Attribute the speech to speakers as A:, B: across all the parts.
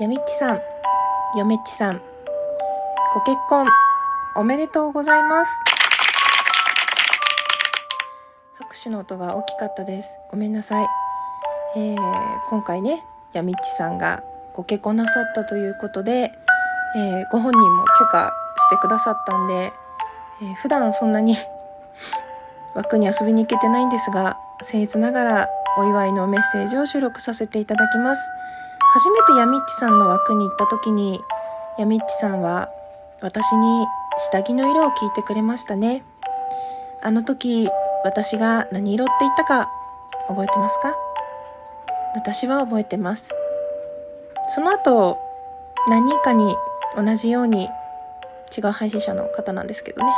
A: やみっちさん、よめっちさん、ご結婚おめでとうございます。拍手の音が大きかったです。ごめんなさい。えー、今回ね、やみっちさんがご結婚なさったということで、えー、ご本人も許可してくださったんで、えー、普段そんなに 枠に遊びに行けてないんですが、僭越ながらお祝いのメッセージを収録させていただきます。初めてヤミッチさんの枠に行った時にヤミッチさんは私に下着の色を聞いてくれましたね。あの時私が何色って言ったか覚えてますか？私は覚えてます。その後何人かに同じように違う配信者の方なんですけどね。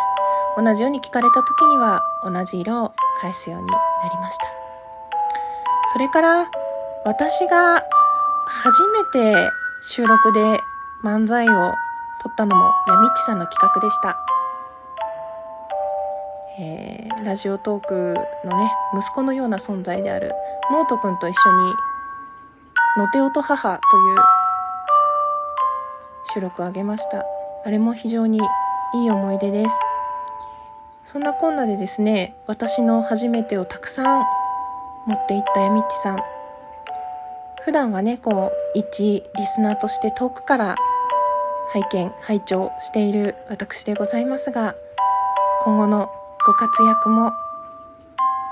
A: 同じように聞かれた時には同じ色を返すようになりました。それから私が初めて収録で漫才を撮ったのもやみっちさんの企画でした。えー、ラジオトークのね、息子のような存在であるノートくんと一緒に、のておと母という収録をあげました。あれも非常にいい思い出です。そんなこんなでですね、私の初めてをたくさん持っていったやみっちさん。普段はねこう一リスナーとして遠くから拝見拝聴している私でございますが今後のご活躍も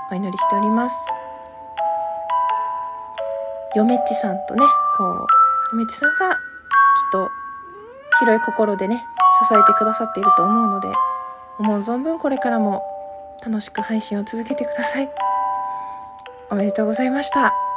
A: お祈りしておりますよめっちさんとねこうよめっちさんがきっと広い心でね支えてくださっていると思うので思う存分これからも楽しく配信を続けてくださいおめでとうございました。